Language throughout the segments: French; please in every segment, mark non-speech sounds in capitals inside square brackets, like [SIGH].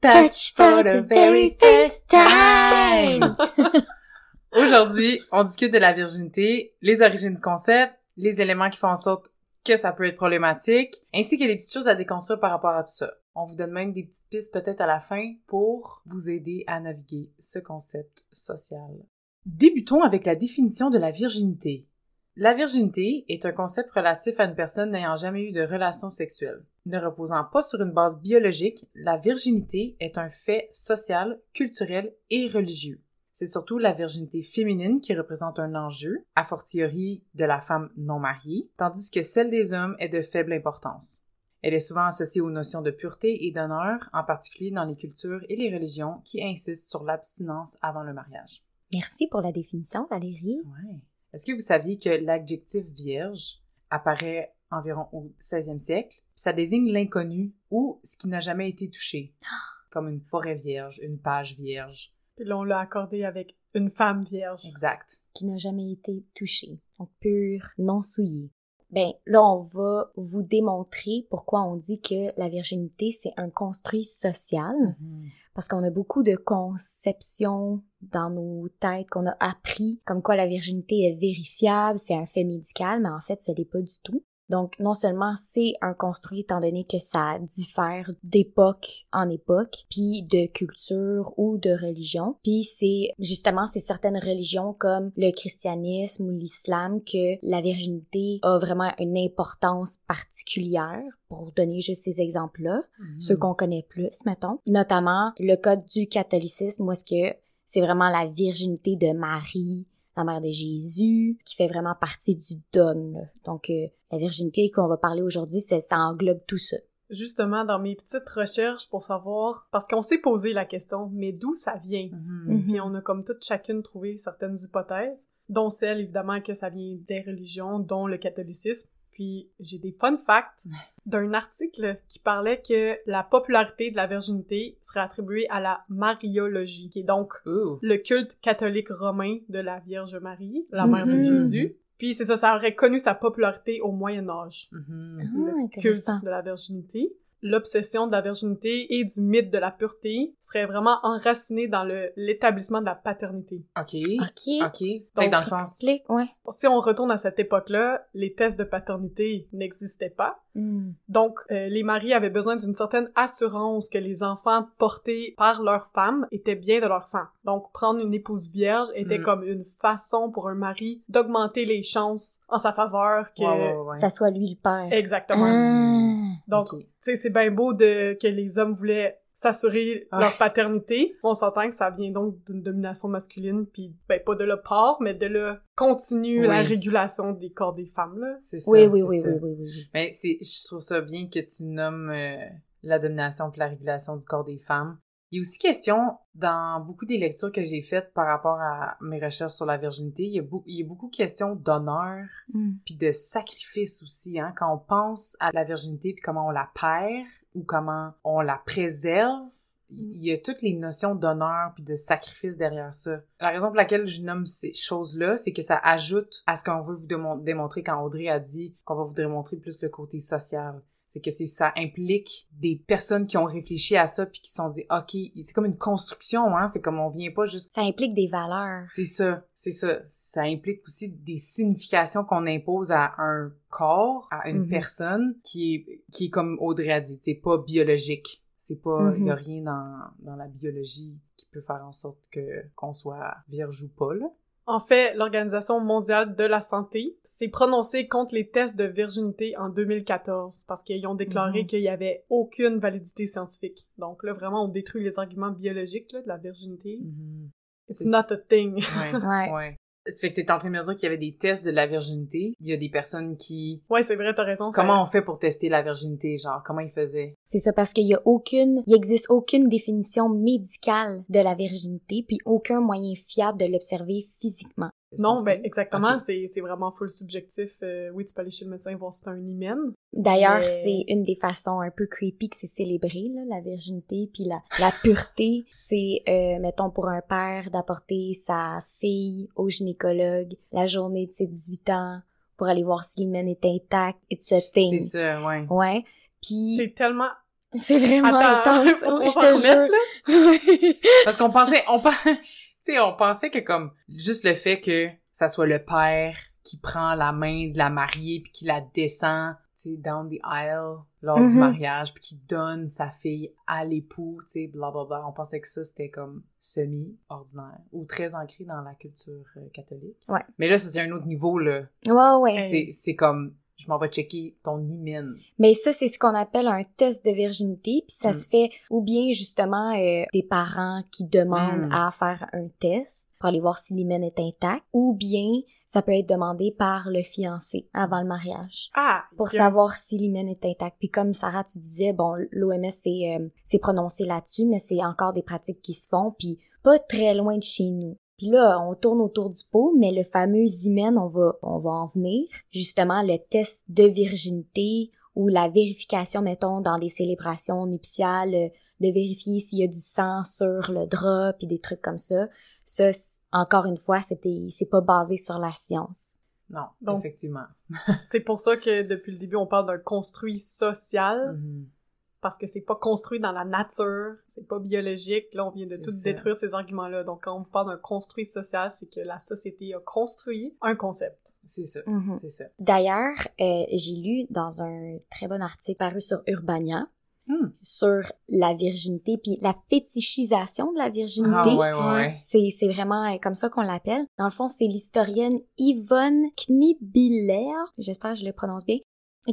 Touch for the very first time! [LAUGHS] Aujourd'hui, on discute de la virginité, les origines du concept, les éléments qui font en sorte que ça peut être problématique, ainsi que des petites choses à déconstruire par rapport à tout ça. On vous donne même des petites pistes peut-être à la fin pour vous aider à naviguer ce concept social. Débutons avec la définition de la virginité. La virginité est un concept relatif à une personne n'ayant jamais eu de relation sexuelle. Ne reposant pas sur une base biologique, la virginité est un fait social, culturel et religieux. C'est surtout la virginité féminine qui représente un enjeu, a fortiori de la femme non mariée, tandis que celle des hommes est de faible importance. Elle est souvent associée aux notions de pureté et d'honneur, en particulier dans les cultures et les religions qui insistent sur l'abstinence avant le mariage. Merci pour la définition, Valérie. Ouais. Est-ce que vous saviez que l'adjectif vierge apparaît environ au 16e siècle? Ça désigne l'inconnu ou ce qui n'a jamais été touché, [GASPS] comme une forêt vierge, une page vierge. Puis là, on l'a accordé avec une femme vierge. Exact. Qui n'a jamais été touchée, donc pure, non souillée. Ben là, on va vous démontrer pourquoi on dit que la virginité, c'est un construit social. Mm-hmm. Parce qu'on a beaucoup de conceptions dans nos têtes qu'on a appris, comme quoi la virginité est vérifiable, c'est un fait médical, mais en fait, ce n'est pas du tout. Donc, non seulement c'est un construit étant donné que ça diffère d'époque en époque, puis de culture ou de religion, puis c'est justement c'est certaines religions comme le christianisme ou l'islam que la virginité a vraiment une importance particulière pour donner juste ces exemples-là, mm-hmm. ceux qu'on connaît plus, mettons. Notamment le code du catholicisme où est-ce que c'est vraiment la virginité de Marie, la mère de Jésus, qui fait vraiment partie du dogme. Donc, euh, la virginité qu'on va parler aujourd'hui, ça englobe tout ça. Justement, dans mes petites recherches pour savoir, parce qu'on s'est posé la question, mais d'où ça vient? Puis on a comme toutes chacune trouvé certaines hypothèses, dont celle évidemment que ça vient des religions, dont le catholicisme, puis j'ai des fun facts d'un article qui parlait que la popularité de la virginité serait attribuée à la mariologie, qui est donc le culte catholique romain de la Vierge Marie, la mère de mm-hmm. Jésus. Puis c'est ça, ça aurait connu sa popularité au Moyen Âge, mm-hmm. le ah, culte de la virginité l'obsession de la virginité et du mythe de la pureté serait vraiment enraciné dans l'établissement de la paternité. OK. OK. OK. Donc, dans le sens... ouais. Si on retourne à cette époque-là, les tests de paternité n'existaient pas. Hmm. Donc, euh, les maris avaient besoin d'une certaine assurance que les enfants portés par leur femme étaient bien de leur sang. Donc, prendre une épouse vierge était hmm. comme une façon pour un mari d'augmenter les chances en sa faveur que ça soit lui le père. Exactement. Ah. Donc, tu sais, c'est bien beau de que les hommes voulaient s'assurer leur paternité. On s'entend que ça vient donc d'une domination masculine, puis ben pas de la part, mais de la continue la régulation des corps des femmes là. C'est ça. Oui oui oui, oui oui oui Mais c'est, je trouve ça bien que tu nommes euh, la domination puis la régulation du corps des femmes. Il y a aussi question, dans beaucoup des lectures que j'ai faites par rapport à mes recherches sur la virginité, il y a, beaucoup, il y a beaucoup de questions d'honneur, mm. puis de sacrifice aussi, hein, quand on pense à la virginité, puis comment on la perd, ou comment on la préserve, il y a toutes les notions d'honneur puis de sacrifice derrière ça. La raison pour laquelle je nomme ces choses-là, c'est que ça ajoute à ce qu'on veut vous démontrer quand Audrey a dit qu'on va vous démontrer plus le côté social c'est que c'est ça implique des personnes qui ont réfléchi à ça puis qui se sont dit OK, c'est comme une construction hein, c'est comme on vient pas juste Ça implique des valeurs. C'est ça, c'est ça, ça implique aussi des significations qu'on impose à un corps, à une mhm. personne qui est qui est comme Audrey a dit, c'est pas biologique. C'est pas il y a mhm. rien dans dans la biologie qui peut faire en sorte que qu'on soit vierge ou pas là. En fait, l'Organisation mondiale de la santé s'est prononcée contre les tests de virginité en 2014 parce qu'ils ont déclaré mhm. qu'il y avait aucune validité scientifique. Donc là, vraiment, on détruit les arguments biologiques là, de la virginité. Mm It's not a thing. Ouais. ouais. Ça fait que t'es en train de me dire qu'il y avait des tests de la virginité. Il y a des personnes qui... Ouais, c'est vrai, t'as raison. ça- Comment on fait pour tester la virginité? Genre, comment ils faisaient? C'est ça parce qu'il y a aucune, il existe aucune définition médicale de la virginité, puis aucun moyen fiable de l'observer physiquement. Non, ben exactement, Ok. c'est c'est vraiment full subjectif. Euh, oui, tu peux aller chez le médecin voir si t'as un hymen. D'ailleurs, Mais- c'est une des façons un peu creepy que c'est célébré, là, la virginité, puis la, la pureté. C'est, euh, mettons, pour un père d'apporter sa fille au gynécologue la journée de ses 18 ans pour aller voir si l'hymen est intact, it's a C'est thing. ça, ouais. Ouais. Puis C'est tellement... c'est vraiment Attends, intense. [LAUGHS] faut qu'on je te remette, jure. là? [LAUGHS] Parce qu'on pensait, on pen- tu sais, on pensait que comme juste le fait que ça soit le père qui prend la main de la mariée puis qui la descend, tu sais, down the aisle lors du Mhm. mariage puis qui donne sa fille à l'époux, tu sais, blablabla. On pensait que ça c'était comme semi ordinaire ou très ancré dans la culture euh, catholique. Ouais. Mais là, ça, c'est un autre niveau là. Ouais, ouais. C'est c'est comme je m'en vais checker ton hymen. Mais ça, c'est ce qu'on appelle un test de virginité, puis ça Mm. se fait ou bien justement euh, des parents qui demandent Mm. à faire un test pour aller voir si l'hymen est intact, ou bien ça peut être demandé par le fiancé avant le mariage Ah! pour savoir si l'hymen est intact. Puis comme Sarah, tu disais, bon, l'OMS s'est euh, prononcé là-dessus, mais c'est encore des pratiques qui se font, puis pas très loin de chez nous. Puis là, on tourne autour du pot, mais le fameux hymen, on va, on va en venir. Justement, le test de virginité ou la vérification, mettons, dans des célébrations nuptiales, de vérifier s'il y a du sang sur le drap, puis des trucs comme ça. Ça, encore une fois, c'était, c'est pas basé sur la science. Non, Donc- effectivement. [LAUGHS] C'est pour ça que depuis le début, on parle d'un construit social, Mhm. Parce que c'est pas construit dans la nature, c'est pas biologique. Là, on vient de tout ça. détruire ces arguments-là. Donc, quand on vous parle d'un construit social, c'est que la société a construit un concept. C'est ça. Mhm. C'est ça. D'ailleurs, euh, j'ai lu dans un très bon article paru sur Urbania Hmm. sur la virginité puis la fétichisation de la virginité. Ah ouais, ouais, ouais. C'est, c'est vraiment euh, comme ça qu'on l'appelle. Dans le fond, c'est l'historienne Yvonne Knibiller, j'espère que je le prononce bien,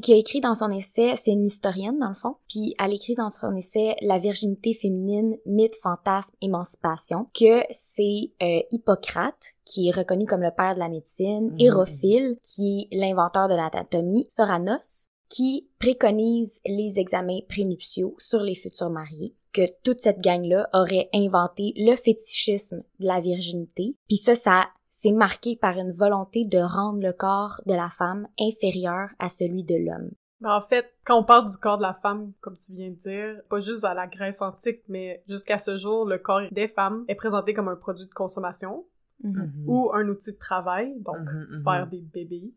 qui a écrit dans son essai, c'est une historienne dans le fond, puis elle écrit dans son essai La virginité féminine, mythe, fantasme, émancipation, que c'est euh, Hippocrate, qui est reconnu comme le père de la médecine, Mhm. Hérophile, qui est l'inventeur de l'anatomie, Soranos, qui préconise les examens prénuptiaux sur les futurs mariés, que toute cette gang-là aurait inventé le fétichisme de la virginité. Puis ça, ça c'est marqué par une volonté de rendre le corps de la femme inférieur à celui de l'homme. Ben, en fait, quand on parle du corps de la femme, comme tu viens de dire, pas juste à la Grèce antique, mais jusqu'à ce jour, le corps des femmes est présenté comme un produit de consommation Mhm. ou un outil de travail, donc Mhm, mhm. faire des bébés,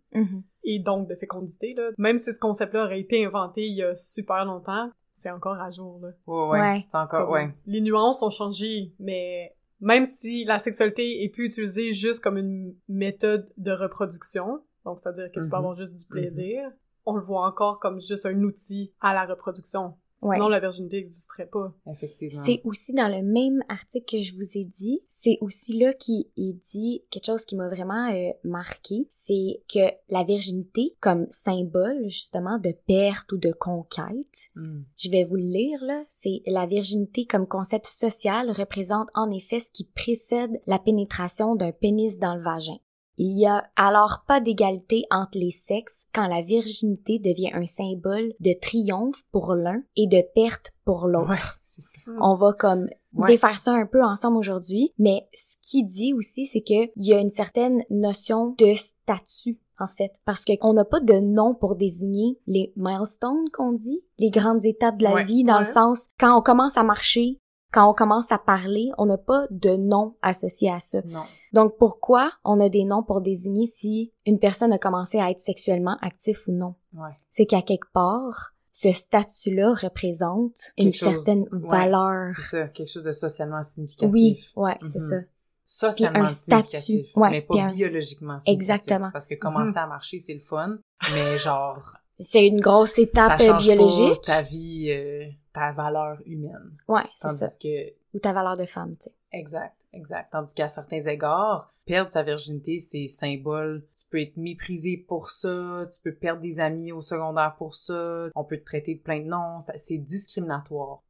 et donc de fécondité. Là. Même si ce concept-là aurait été inventé il y a super longtemps, c'est encore à jour. Là. Ouais, ouais. Ouais. C'est encore, Comme- ouais. Les nuances ont changé, mais même si la sexualité est plus utilisée juste comme une méthode de reproduction, donc c'est-à-dire que tu peux Mhm. avoir juste du plaisir, on le voit encore comme juste un outil à la reproduction. Ouais. Sinon, la virginité n'existerait pas. Effectivement. C'est aussi dans le même article que je vous ai dit, c'est aussi là qu'il il dit quelque chose qui m'a vraiment euh, marqué, c'est que la virginité comme symbole justement de perte ou de conquête, Hmm. je vais vous le lire là, c'est la virginité comme concept social représente en effet ce qui précède la pénétration d'un pénis dans le vagin. Il y a alors pas d'égalité entre les sexes quand la virginité devient un symbole de triomphe pour l'un et de perte pour l'autre. Ouais, c'est ça. On va comme Ouais. défaire ça un peu ensemble aujourd'hui, mais ce qu'il dit aussi, c'est que il y a une certaine notion de statut en fait, parce qu'on n'a pas de nom pour désigner les milestones qu'on dit, les grandes étapes de la Ouais. vie, dans le sens quand on commence à marcher, quand on commence à parler, on n'a pas de nom associé à ça. Non. Donc pourquoi on a des noms pour désigner si une personne a commencé à être sexuellement actif ou non? Ouais. C'est qu'à quelque part, ce statut-là représente une chose. certaine Ouais. valeur. C'est ça. Quelque chose de socialement significatif. Oui, ouais, c'est Mhm. ça. Socialement un statut. significatif. Ouais, mais pas un- biologiquement significatif. Exactement. Parce que commencer à marcher, c'est le fun. Mais genre, C'est une grosse ça étape euh, change biologique. pas ta vie, euh, ta valeur humaine. Ouais, c'est Tandis ça. que Ou ta valeur de femme, tu sais. Exact, exact. Tandis qu'à certains égards, perdre sa virginité, c'est symbole. Tu peux être méprisé pour ça, tu peux perdre des amis au secondaire pour ça, on peut te traiter de plein de noms, c'est discriminatoire.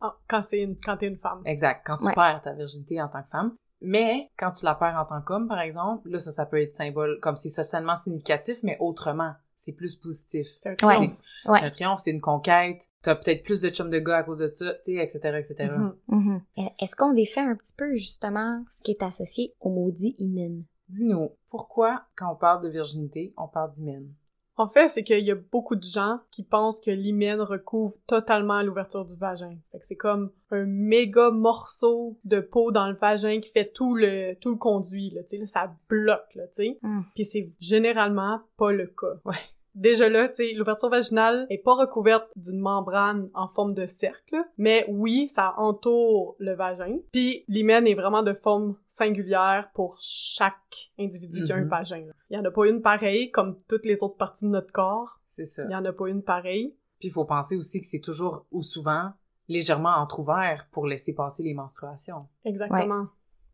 Ah, quand c'est une, quand t'es une femme. Exact. Quand tu Ouais. perds ta virginité en tant que femme, Mais quand tu la perds en tant qu'homme, par exemple, là, ça, ça peut être symbole, comme c'est socialement significatif, mais autrement. C'est plus positif. C'est un triomphe. Ouais. C'est un triomphe, c'est une conquête. T'as peut-être plus de chums de gars à cause de ça, tu sais, etc., etc. Mhm. Mhm. Est-ce qu'on défait un petit peu, justement, ce qui est associé au maudit hymen? Dis-nous, pourquoi, quand on parle de virginité, on parle d'hymen? En fait, c'est qu'il y a beaucoup de gens qui pensent que l'hymen recouvre totalement l'ouverture du vagin. Fait que c'est comme un méga morceau de peau dans le vagin qui fait tout le tout le conduit là, tu sais, ça bloque là, tu sais. Mm. Puis c'est généralement pas le cas. Ouais. Déjà là, tu sais, l'ouverture vaginale est pas recouverte d'une membrane en forme de cercle, mais oui, ça entoure le vagin. Puis l'hymen est vraiment de forme singulière pour chaque individu qui a un Mhm. vagin. Il y en a pas une pareille comme toutes les autres parties de notre corps. C'est ça. Il y en a pas une pareille. Puis il faut penser aussi que c'est toujours ou souvent légèrement entrouvert pour laisser passer les menstruations. Exactement.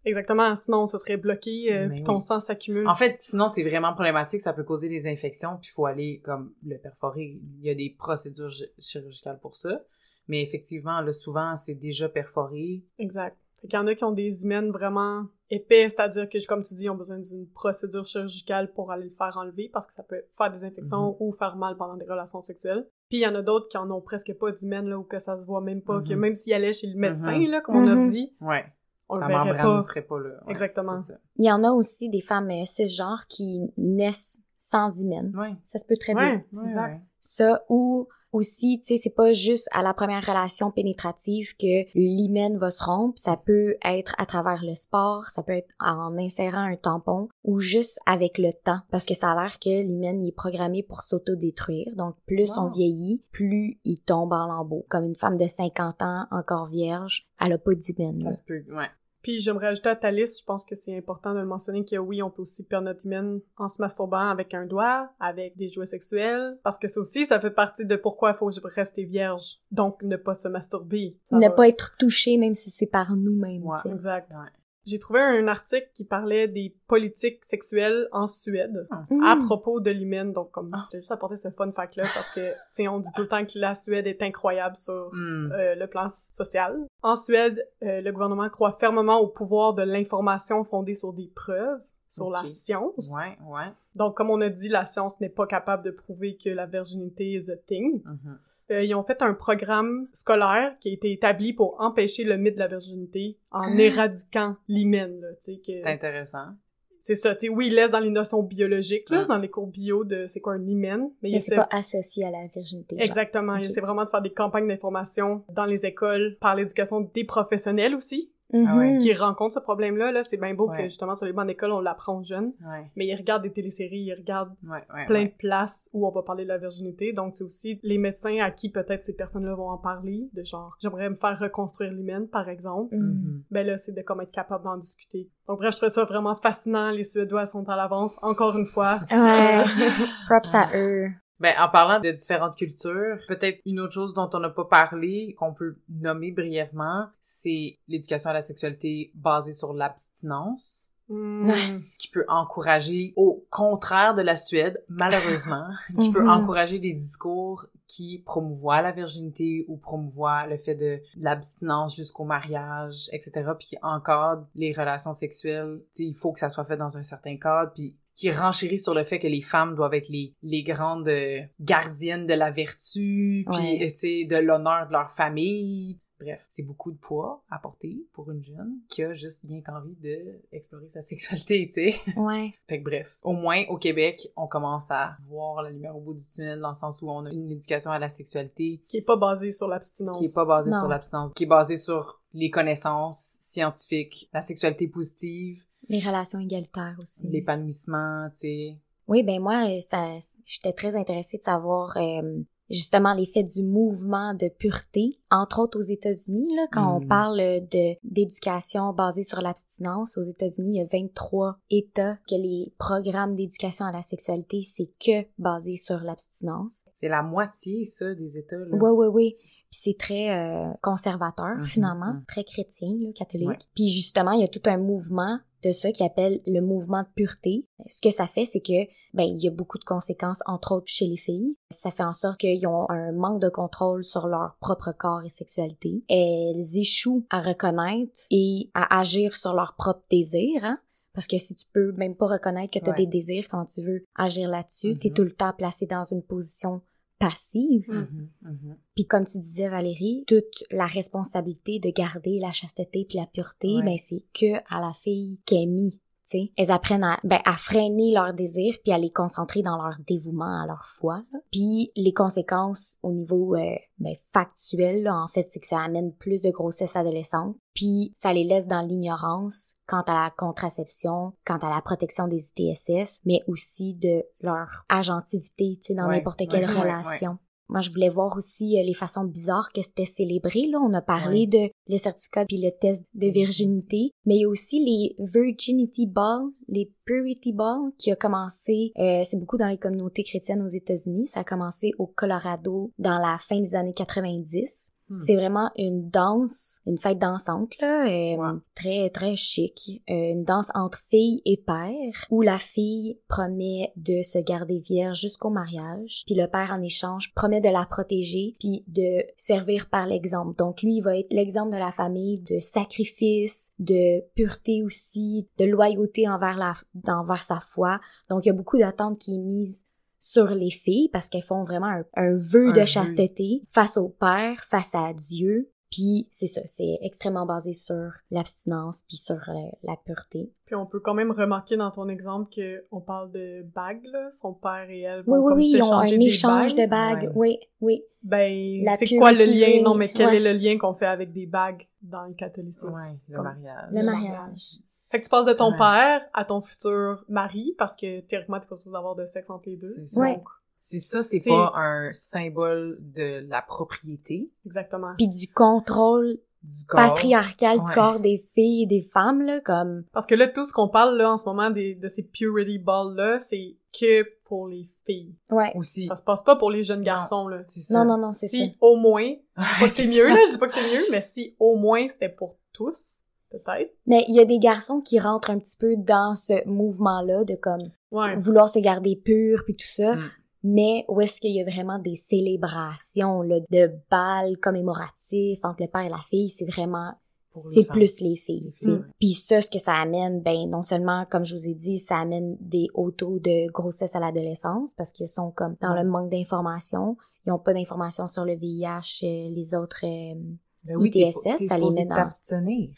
Exactement, sinon ce serait bloqué, euh, Mais puis ton oui. sang s'accumule. En fait, sinon c'est vraiment problématique, ça peut causer des infections, puis il faut aller comme le perforer. Il y a des procédures gi- chirurgicales pour ça, mais effectivement, là souvent c'est déjà perforé. Exact. Fait qu'il y en a qui ont des hymens vraiment épais, c'est-à-dire que, comme tu dis, ils ont besoin d'une procédure chirurgicale pour aller le faire enlever parce que ça peut faire des infections Mhm. ou faire mal pendant des relations sexuelles. Puis il y en a d'autres qui en ont presque pas d'hymen, là, ou que ça se voit même pas, que Mhm. même s'ils allaient chez le médecin, Mhm. là, comme on a dit, Ouais, on le la verrait membrane pas. ne serait pas là. Ouais, Exactement. Il y en a aussi des femmes euh, cisgenres qui naissent sans hymen. Ouais. Ça se peut très bien. Ouais, Ouais, exact. ouais. Ça, ou aussi, tu sais, c'est pas juste à la première relation pénétrative que l'hymen va se rompre. Ça peut être à travers le sport, ça peut être en insérant un tampon ou juste avec le temps. Parce que ça a l'air que l'hymen il est programmé pour s'autodétruire. Donc, plus Wow. on vieillit, plus il tombe en lambeaux. Comme une femme de 50 ans, encore vierge, elle a pas d'hymen. Ça se peut, ouais. Puis j'aimerais ajouter à ta liste, je pense que c'est important de le mentionner que oui, on peut aussi perdre notre hymen en se masturbant avec un doigt, avec des jouets sexuels, parce que ça aussi, ça fait partie de pourquoi il faut rester vierge. Donc, ne pas se masturber. Ne va. pas être touché, même si c'est par nous-mêmes. Ouais. Exact. Ouais. J'ai trouvé un article qui parlait des politiques sexuelles en Suède Mm. à propos de l'hymen. Donc, comme, Ah. j'ai juste apporté ce fun fact-là parce que, tu on dit tout le temps que la Suède est incroyable sur Hmm. euh, le plan social. En Suède, euh, le gouvernement croit fermement au pouvoir de l'information fondée sur des preuves, sur la science. Ouais, ouais. Donc, comme on a dit, la science n'est pas capable de prouver que la virginité is a thing. Mhm. Euh, ils ont fait un programme scolaire qui a été établi pour empêcher le mythe de la virginité en Ah. éradiquant l'hymen, là, tu sais, que... C'est intéressant. C'est ça, tu sais, oui, ils laissent dans les notions biologiques, là, Mm. dans les cours bio de c'est quoi un hymen, mais, ils Mais c'est pas associé à la virginité. genre. Exactement, Ok. ils essaient vraiment de faire des campagnes d'information dans les écoles par l'éducation des professionnels aussi, Ah ouais. Mhm. qui rencontrent ce problème-là, là, c'est bien beau que justement sur les bancs d'école, on l'apprend aux jeunes, Ouais, mais ils regardent des téléséries, ils regardent ouais, ouais. plein ouais. de places où on va parler de la virginité. Donc, c'est aussi les médecins à qui peut-être ces personnes-là vont en parler, de genre, j'aimerais me faire reconstruire l'hymen, par exemple. Mhm. Ben là, c'est de comme être capable d'en discuter. Donc, bref, je trouve ça vraiment fascinant. Les Suédois sont à l'avance, encore une fois. Ouais. [LAUGHS] Props à eux. Ben, en parlant de différentes cultures, peut-être une autre chose dont on n'a pas parlé, qu'on peut nommer brièvement, c'est l'éducation à la sexualité basée sur l'abstinence, Hmm. Qui peut encourager, au contraire de la Suède, malheureusement, [LAUGHS] qui peut Mhm. encourager des discours qui promouvoient la virginité ou promouvoient le fait de l'abstinence jusqu'au mariage, etc., puis qui encadrent les relations sexuelles. Tu sais, il faut que ça soit fait dans un certain cadre, puis qui renchérit sur le fait que les femmes doivent être les, les grandes euh, gardiennes de la vertu, puis Ouais. euh, tu sais, de l'honneur de leur famille. Bref, c'est beaucoup de poids à porter pour une jeune qui a juste bien qu'envie de explorer sa [LAUGHS] sexualité, tu sais. Ouais. Fait que bref, au moins au Québec, on commence à voir la lumière au bout du tunnel dans le sens où on a une éducation à la sexualité Qui est pas basé sur l'abstinence. qui est pas basée Non. sur l'abstinence, qui est basée sur les connaissances scientifiques, la sexualité positive, Les relations égalitaires aussi. l'épanouissement, tu sais. Oui, ben moi, ça, j'étais très intéressée de savoir euh, justement l'effet du mouvement de pureté, entre autres aux États-Unis. Là, quand on Mhm. parle de d'éducation basée sur l'abstinence, aux États-Unis, il y a 23 États que les programmes d'éducation à la sexualité, c'est que basé sur l'abstinence. C'est la moitié, ça, des États, là. Oui, oui, oui. Puis c'est très euh, conservateur, Mhm, finalement, mhm. très chrétien, là, catholique. Ouais. Puis justement, il y a tout un mouvement de ça qu'ils appellent le mouvement de pureté. Ce que ça fait, c'est que ben il y a beaucoup de conséquences, entre autres chez les filles. Ça fait en sorte qu'ils ont un manque de contrôle sur leur propre corps et sexualité. Elles échouent à reconnaître et à agir sur leur propre désir. Hein? Parce que si tu peux même pas reconnaître que tu as des désirs quand tu veux agir là-dessus, tu es tout le temps placé dans une position passive. Mm-hmm, mm-hmm. Puis comme tu disais Valérie, toute la responsabilité de garder la chasteté puis la pureté, ben c'est que à la fille qui est mise elles apprennent à, ben, à freiner leurs désirs puis à les concentrer dans leur dévouement à leur foi. Puis les conséquences au niveau euh, ben, factuel, en fait, c'est que ça amène plus de grossesse adolescente. Puis ça les laisse dans l'ignorance quant à la contraception, quant à la protection des ITSS, mais aussi de leur agentivité, tu sais, dans n'importe quelle relation. Moi, je voulais voir aussi euh, les façons bizarres que c'était célébré. Là, on a parlé de le certificat puis le test de virginité, mais il y a aussi les virginity balls, les purity balls qui a commencé. Euh, c'est beaucoup dans les communautés chrétiennes aux États-Unis. Ça a commencé au Colorado dans la fin des années 90. Hmm. C'est vraiment une danse, une fête dansante là, euh, très très chic, euh, une danse entre filles et pères où la fille promet de se garder vierge jusqu'au mariage, puis le père en échange promet de la protéger puis de servir par l'exemple. Donc lui il va être l'exemple de la famille de sacrifice, de pureté aussi, de loyauté envers la envers sa foi. Donc il y a beaucoup d'attentes qui est mise sur les filles parce qu'elles font vraiment un, un vœu de chasteté face au Père, face à Dieu. Puis c'est ça, c'est extrêmement basé sur l'abstinence puis sur euh, la, pureté. Puis on peut quand même remarquer dans ton exemple que on parle de bagues là, son père et elle vont oui, oui, oui, ils ont un échange de bagues. Oui, oui. Ben c'est quoi le lien? Non, mais quel est le lien qu'on fait avec des bagues dans le catholicisme? Ouais, le mariage. Le mariage. Fait que tu passes de ton père à ton futur mari, parce que théoriquement, t'es pas supposé d'avoir de sexe entre les deux. C'est ça. Si ça, c'est pas un symbole de la propriété. Exactement. Puis du contrôle du patriarcal du corps des filles et des femmes, là, comme... Parce que là, tout ce qu'on parle, là, en ce moment, des, de ces purity balls-là, c'est que pour les filles. Ouais. Aussi. Ça se passe pas pour les jeunes garçons, là. C'est ça. Non, non, non, c'est ça. Si, au moins, je sais pas c'est mieux, là, je dis pas que c'est mieux, mais si, au moins, c'était pour tous, peut-être. Mais il y a des garçons qui rentrent un petit peu dans ce mouvement-là de comme vouloir se garder pur puis tout ça. Mm. Mais où est-ce qu'il y a vraiment des célébrations là, de balles commémoratifs entre le père et la fille, c'est vraiment c'est plus les filles. Mm. Puis ça, ce que ça amène, ben non seulement, comme je vous ai dit, ça amène des hauts taux de grossesse à l'adolescence parce qu'ils sont comme dans le manque d'informations. Ils ont pas d'informations sur le VIH, euh, les autres euh, ben oui, ITSS, ça les met dans...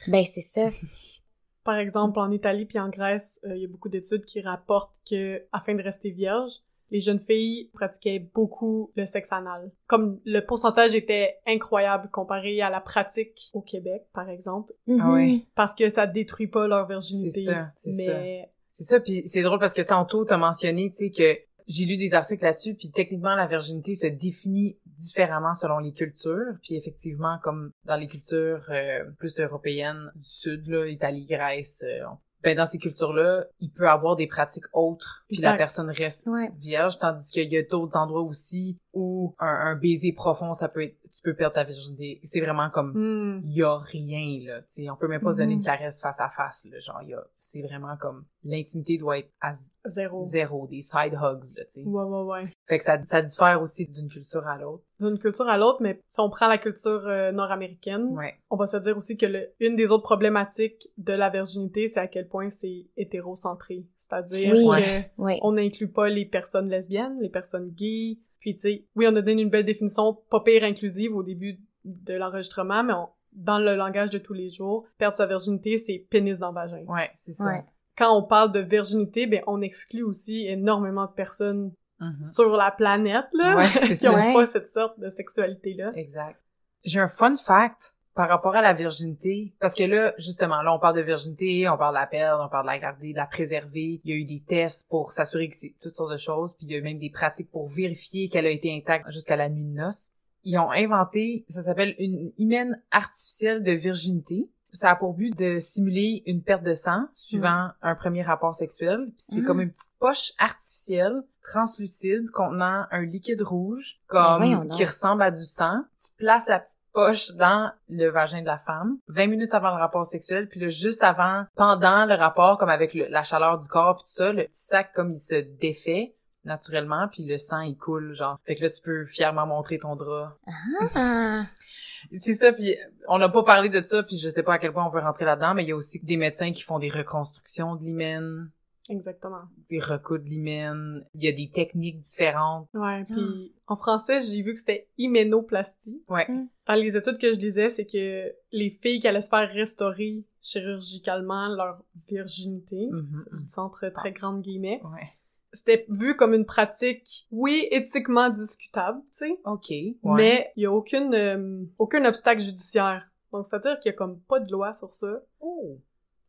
Ben, c'est ça. [LAUGHS] Par exemple, en Italie puis en Grèce, euh, il y a beaucoup d'études qui rapportent que, afin de rester vierge, les jeunes filles pratiquaient beaucoup le sexe anal. Comme le pourcentage était incroyable comparé à la pratique au Québec, par exemple. Mhm. Ah oui. Parce que ça détruit pas leur virginité. C'est ça, c'est mais... ça. C'est ça, puis c'est drôle parce que tantôt, t'as mentionné, tu sais, que j'ai lu des articles là-dessus, puis techniquement, la virginité se définit différemment selon les cultures. Puis effectivement, comme dans les cultures euh, plus européennes du Sud, là, Italie, Grèce, euh, ben dans ces cultures-là, il peut avoir des pratiques autres, puis la personne reste vierge, tandis qu'il y a d'autres endroits aussi où un, baiser profond, ça peut être, tu peux perdre ta virginité. C'est vraiment comme, hmm. il y a rien, là, tu sais, on peut même pas se donner une hmm. caresse face à face, là, genre, y a, c'est vraiment comme, l'intimité doit être à zéro. Zéro, des side hugs, là, tu sais. Ouais, ouais, ouais. Fait que ça, ça diffère aussi d'une culture à l'autre. D'une culture à l'autre, mais si on prend la culture euh, nord-américaine, ouais. on va se dire aussi que le, une des autres problématiques de la virginité, c'est à quel point c'est hétérocentré. C'est-à-dire que on n'inclut pas les personnes lesbiennes, les personnes gays, puis, tu sais, oui, on a donné une belle définition pas pire inclusive au début de l'enregistrement, mais dans le langage de tous les jours, perdre sa virginité, c'est pénis dans le vagin. Ouais, c'est ça. Quand on parle de virginité, ben, on exclut aussi énormément de personnes mm-hmm. sur la planète, là, qui n'ont [LAUGHS] pas cette sorte de sexualité-là. Exact. J'ai un fun fact par rapport à la virginité, parce que là, justement, là, on parle de virginité, on parle de la perdre, on parle de la garder, de la préserver. Il y a eu des tests pour s'assurer que c'est toutes sortes de choses, puis il y a eu même des pratiques pour vérifier qu'elle a été intacte jusqu'à la nuit de noces. Ils ont inventé, ça s'appelle une hymen artificielle de virginité. Ça a pour but de simuler une perte de sang suivant mm. un premier rapport sexuel. c'est mm. comme une petite poche artificielle translucide contenant un liquide rouge comme qui ressemble à du sang. Tu places la petite poche dans le vagin de la femme, 20 minutes avant le rapport sexuel, puis là, juste avant, pendant le rapport, comme avec la chaleur du corps puis tout ça, le petit sac, comme il se défait, naturellement, puis le sang, il coule, genre. Fait que là, tu peux fièrement montrer ton drap. Ah. C'est ça, puis on n'a pas parlé de ça, puis je sais pas à quel point on veut rentrer là-dedans, mais il y a aussi des médecins qui font des reconstructions de l'hymen. Exactement. Des recours de l'hymen. Il y a des techniques différentes. Ouais, puis en français, j'ai vu que c'était hyménoplastie. Ouais. Dans les études que je lisais, c'est que les filles qui allaient se faire restaurer chirurgicalement leur virginité, Mhm, c'est mhm. du centre très grande guillemets, Ouais. C'était vu comme une pratique, oui, éthiquement discutable, tu sais, OK. Ouais. mais il y a aucune euh, aucun obstacle judiciaire. Donc c'est-à-dire qu'il y a comme pas de loi sur ça. Oh.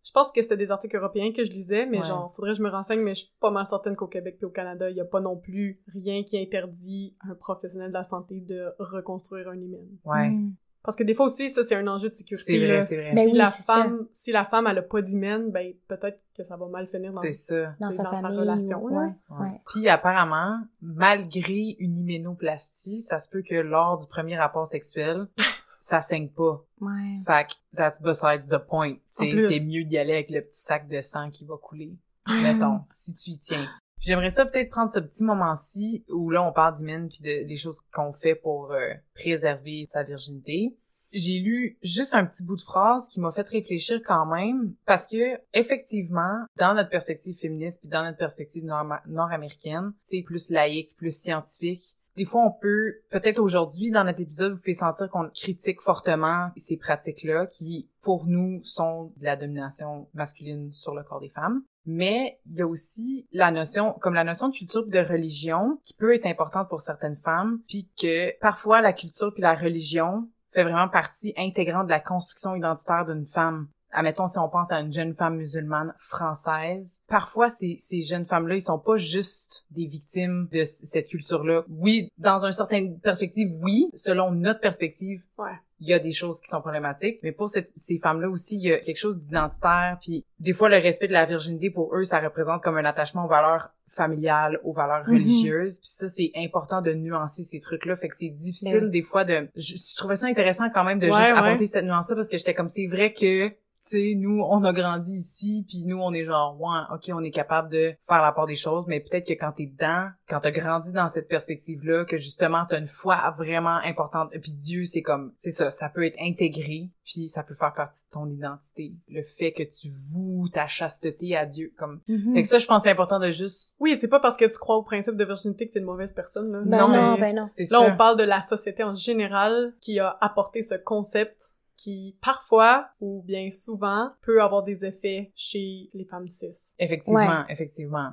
Je pense que c'était des articles européens que je lisais, mais Ouais. genre, faudrait que je me renseigne, mais je suis pas mal certaine qu'au Québec puis au Canada, il y a pas non plus rien qui interdit à un professionnel de la santé de reconstruire un hymen. Ouais. Mm. Parce que des fois aussi, ça, c'est un enjeu de sécurité, C'est vrai, là. c'est vrai. Si Ben oui, la ça. femme, si la femme, elle a pas d'hymen, ben, peut-être que ça va mal finir dans, C'est ça. Dans C'est sa dans sa famille. relation, ou- là. Ouais, Ouais. ouais. Puis apparemment, malgré une hyménoplastie, ça se peut que lors du premier rapport sexuel, [LAUGHS] ça saigne pas. Ouais. Fait que that's besides the point. T'es mieux d'y aller avec le petit sac de sang qui va couler. Mettons, si tu y tiens. J'aimerais ça peut-être prendre ce petit moment-ci où là on parle d'hymen puis de, des choses qu'on fait pour euh, préserver sa virginité. J'ai lu juste un petit bout de phrase qui m'a fait réfléchir quand même parce que effectivement, dans notre perspective féministe puis dans notre perspective nord- nord-américaine, c'est plus laïque, plus scientifique. Des fois, on peut, peut-être aujourd'hui, dans notre épisode, vous fait sentir qu'on critique fortement ces pratiques-là qui, pour nous, sont de la domination masculine sur le corps des femmes. Mais il y a aussi la notion, comme la notion de culture de religion, qui peut être importante pour certaines femmes, puis que parfois la culture puis la religion fait vraiment partie intégrante de la construction identitaire d'une femme. Admettons, si on pense à une jeune femme musulmane française, parfois ces, ces jeunes femmes-là, ils sont pas juste des victimes de cette culture-là. Oui, dans une certaine perspective, oui. Selon notre perspective, Ouais. il y a des choses qui sont problématiques, mais pour cette- ces femmes-là aussi, il y a quelque chose d'identitaire, puis des fois, le respect de la virginité, pour eux, ça représente comme un attachement aux valeurs familiales, aux valeurs Mhm. religieuses, puis ça, c'est important de nuancer ces trucs-là, fait que c'est difficile Ben des fois de... Je, je trouvais ça intéressant quand même de Ouais, juste ouais. apporter cette nuance-là, parce que j'étais comme, c'est vrai que sais, nous, on a grandi ici, puis nous, on est genre, ouais, ok, on est capable de faire la part des choses, mais peut-être que quand t'es dedans, quand t'as grandi dans cette perspective-là, que justement, t'as une foi vraiment importante, puis Dieu, c'est comme, c'est ça, ça peut être intégré, puis ça peut faire partie de ton identité. Le fait que tu voues ta chasteté à Dieu, comme... Mhm. Fait que ça, je pense que c'est important de juste... Oui, c'est pas parce que tu crois au principe de virginité que t'es une mauvaise personne, là. Ben Non, non, mais ben non. C'est Là, ça. on parle de la société en général qui a apporté ce concept qui, parfois, ou bien souvent, peut avoir des effets chez les femmes cis. Effectivement, effectivement.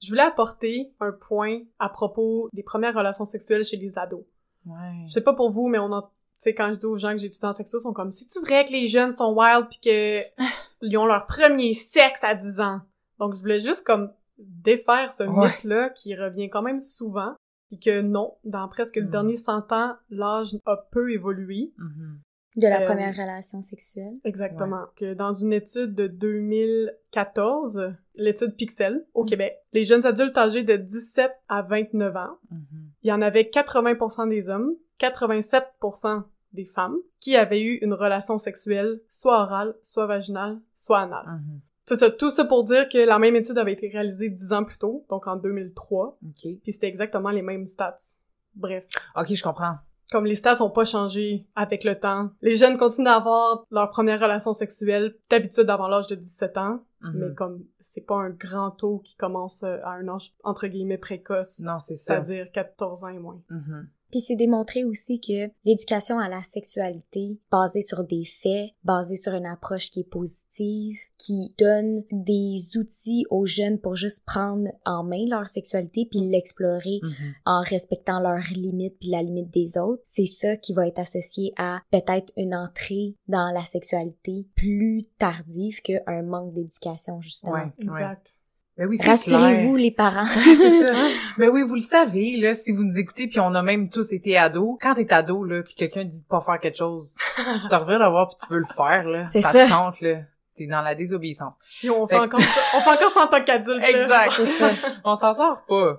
Je voulais apporter un point à propos des premières relations sexuelles chez les ados. Ouais. Je sais pas pour vous, mais on en... Tu sais, quand je dis aux gens que j'ai étudié en sexo, ils sont comme, c'est-tu vrai que les jeunes sont wild pis que [LAUGHS] ils ont leur premier sexe à 10 ans? Donc, je voulais juste comme défaire ce Ouais. mythe-là qui revient quand même souvent. Puis que non, dans presque le Mm. dernier 100 ans, l'âge a peu évolué. Mhm. De la Euh, première relation sexuelle. Exactement. Que dans une étude de 2014, l'étude Pixel au Mm. Québec, les jeunes adultes âgés de 17 à 29 ans, Mhm. il y en avait 80% des hommes, 87% des femmes qui avaient eu une relation sexuelle soit orale, soit vaginale, soit anale. Mhm. C'est ça, tout ça pour dire que la même étude avait été réalisée 10 ans plus tôt, donc en 2003, OK. puis c'était exactement les mêmes stats. Bref. OK, je comprends. Comme les stats ont pas changé avec le temps, les jeunes continuent d'avoir leur première relation sexuelle d'habitude avant l'âge de 17 ans, Mhm. mais comme c'est pas un grand taux qui commence euh, à un âge entre guillemets précoce, Non, c'est ça. c'est-à-dire 14 ans et moins. Mhm. Puis c'est démontré aussi que l'éducation à la sexualité, basée sur des faits, basée sur une approche qui est positive, qui donne des outils aux jeunes pour juste prendre en main leur sexualité puis l'explorer Mhm. en respectant leurs limites puis la limite des autres, c'est ça qui va être associé à peut-être une entrée dans la sexualité plus tardive qu'un manque d'éducation justement. Ouais, ouais. Exact. Ben oui, c'est Rassurez-vous les parents. [LAUGHS] c'est ça. Mais oui, vous le savez, là, si vous nous écoutez, puis on a même tous été ados. Quand t'es ado, là, puis quelqu'un dit de pas faire quelque chose, si t'en reviens d'avoir puis tu veux le faire, là, C'est ça, ça. te tente, là. T'es dans la désobéissance. Puis on fait Fait- encore ça, on fait encore ça en tant qu'adulte. Exact. C'est ça. [LAUGHS] On s'en sort pas.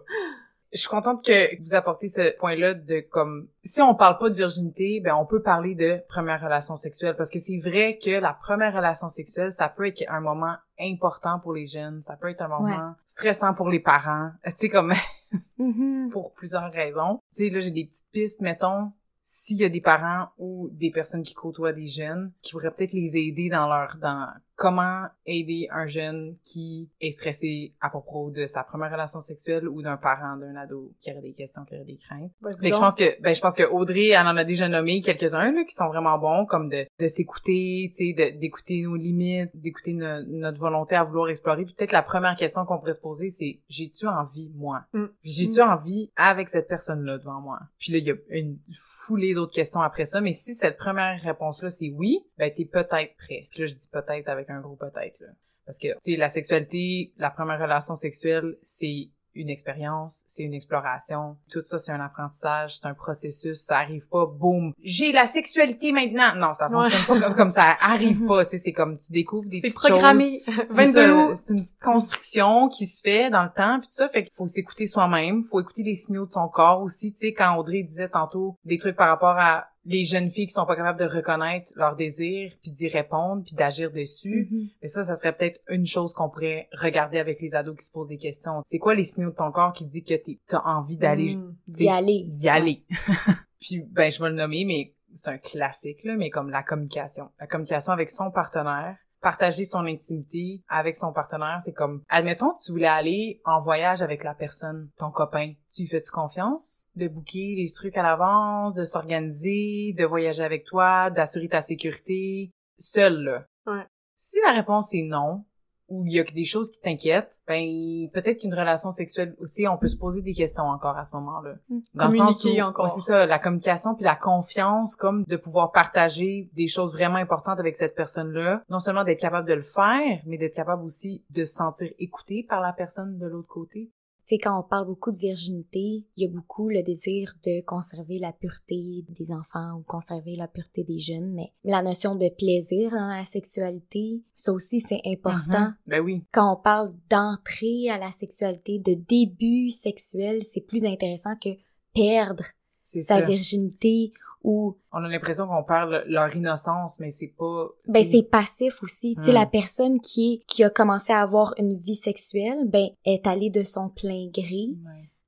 je suis contente que vous apportez ce point-là de comme si on parle pas de virginité, ben on peut parler de première relation sexuelle parce que c'est vrai que la première relation sexuelle, ça peut être un moment important pour les jeunes, ça peut être un moment stressant pour les parents, [LAUGHS] tu sais comme [LAUGHS] mm-hmm. pour plusieurs raisons. Tu sais là j'ai des petites pistes mettons s'il y a des parents ou des personnes qui côtoient des jeunes qui pourraient peut-être les aider dans leur dans comment aider un jeune qui est stressé à propos de sa première relation sexuelle ou d'un parent d'un ado qui aurait des questions, qui aurait des craintes. Mais je pense que ben je pense que Audrey elle en a déjà nommé quelques-uns là qui sont vraiment bons comme de de s'écouter, tu sais d'écouter nos limites, d'écouter notre volonté à vouloir explorer. peut-être la première question qu'on pourrait se poser c'est j'ai-tu envie moi? Mm. J'ai-tu mm. envie avec cette personne là devant moi Puis là il y a une foulée d'autres questions après ça, mais si cette première réponse là c'est oui, ben t'es peut-être prêt. Puis là je dis peut-être avec un gros peut-être. Parce que, tu sais, la sexualité, la première relation sexuelle, c'est une expérience, c'est une exploration. Tout ça, c'est un apprentissage, c'est un processus. Ça arrive pas, boum, j'ai la sexualité maintenant. Non, ça fonctionne pas comme, ça arrive [LAUGHS] pas. Tu sais, c'est comme tu découvres des petites programmé. C'est [LAUGHS] C'est une petite construction qui se fait dans le temps, puis tout ça. Fait qu'il faut s'écouter soi-même, faut écouter les signaux de son corps aussi. Tu sais, quand Audrey disait tantôt des trucs par rapport à les jeunes filles qui sont pas capables de reconnaître leurs désirs puis d'y répondre puis d'agir dessus mm-hmm. mais ça ça serait peut-être une chose qu'on pourrait regarder avec les ados qui se posent des questions. C'est quoi les signaux de ton corps qui dit que t'as envie d'aller mm. d'y aller. d'y aller? [LAUGHS] Puis ben je vais le nommer mais c'est un classique là mais comme la communication. La communication avec son partenaire partager son intimité avec son partenaire, c'est comme, admettons, tu voulais aller en voyage avec la personne, ton copain. Tu lui fais-tu confiance? De booker les trucs à l'avance, de s'organiser, de voyager avec toi, d'assurer ta sécurité, seul, là. Ouais. Si la réponse est non, ou il y a des choses qui t'inquiètent, ben peut-être qu'une relation sexuelle aussi, on peut se poser des questions encore à ce moment-là. Hmm. Dans le sens encore. c'est ça, la communication puis la confiance, comme de pouvoir partager des choses vraiment importantes avec cette personne-là. Non seulement d'être capable de le faire, mais d'être capable aussi de se sentir écouté par la personne de l'autre côté sais, quand on parle beaucoup de virginité, il y a beaucoup le désir de conserver la pureté des enfants ou conserver la pureté des jeunes, mais la notion de plaisir dans la sexualité, ça aussi c'est important. Mm-hmm. Ben oui. Quand on parle d'entrée à la sexualité, de début sexuel, c'est plus intéressant que perdre sa virginité ou on a l'impression qu'on parle leur innocence mais c'est pas ben c'est passif aussi. Tu sais la hmm. personne qui qui a commencé à avoir une vie sexuelle ben est allée de son plein gré.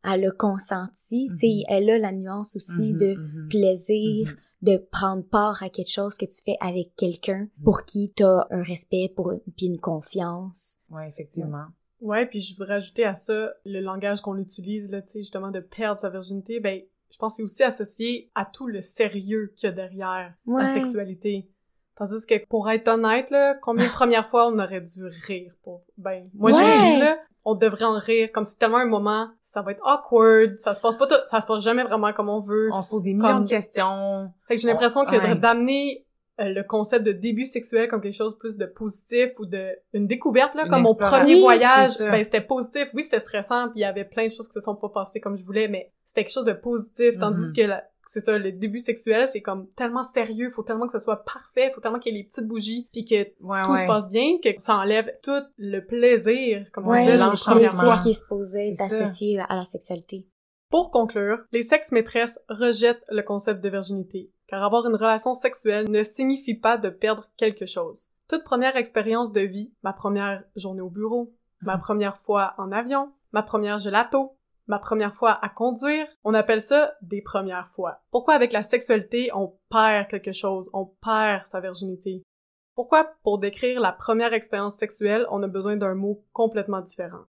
Elle a consenti. Tu sais mm-hmm. elle a la nuance aussi mm-hmm, de mm-hmm. plaisir de prendre part à quelque chose que tu fais avec quelqu'un pour qui tu as un respect pour puis une confiance. Ouais effectivement. Ouais, puis je voudrais ajouter à ça le langage qu'on utilise là, tu sais justement de perdre sa virginité, ben je pense que c'est aussi associé à tout le sérieux qu'il y a derrière la sexualité. Tandis que pour être honnête, là, combien de premières fois on aurait dû rire pour... Ben, moi j'ai ri, là. On devrait en rire, comme si tellement un moment, ça va être awkward, ça se passe pas tout, ça se passe jamais vraiment comme on veut. On se pose des millions de questions. Fait que j'ai l'impression que d'amener euh, le concept de début sexuel comme quelque chose plus de positif ou de une découverte là comme mon premier voyage ben c'était positif. Oui c'était stressant puis il y avait plein de choses qui se sont pas passées comme je voulais mais c'était quelque chose de positif tandis mm-hmm. que c'est ça le début sexuel c'est comme tellement sérieux faut tellement que ce soit parfait faut tellement qu'il y ait les petites bougies puis que tout se passe bien que ça enlève tout le plaisir comme tu disais la première fois qui est supposé d'associer à la sexualité. Pour conclure, les sexes maîtresses rejettent le concept de virginité, car avoir une relation sexuelle ne signifie pas de perdre quelque chose. Toute première expérience de vie, ma première journée au bureau, ma première fois en avion, ma première gelato, ma première fois à conduire, on appelle ça des premières fois. Pourquoi avec la sexualité, on perd quelque chose, on perd sa virginité? Pourquoi pour décrire la première expérience sexuelle, on a besoin d'un mot complètement différent?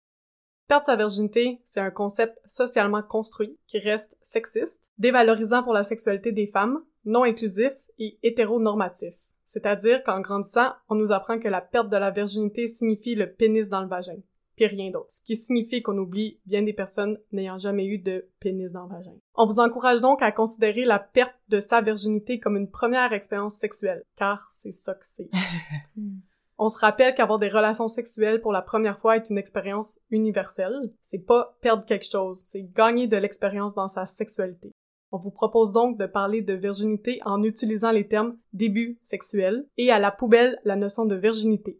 Perdre sa virginité, c'est un concept socialement construit qui reste sexiste, dévalorisant pour la sexualité des femmes, non inclusif et hétéronormatif. C'est-à-dire qu'en grandissant, on nous apprend que la perte de la virginité signifie le pénis dans le vagin, puis rien d'autre, ce qui signifie qu'on oublie bien des personnes n'ayant jamais eu de pénis dans le vagin. On vous encourage donc à considérer la perte de sa virginité comme une première expérience sexuelle, car c'est ça que c'est. [LAUGHS] On se rappelle qu'avoir des relations sexuelles pour la première fois est une expérience universelle. C'est pas perdre quelque chose, c'est gagner de l'expérience dans sa sexualité. On vous propose donc de parler de virginité en utilisant les termes début sexuel et à la poubelle la notion de virginité.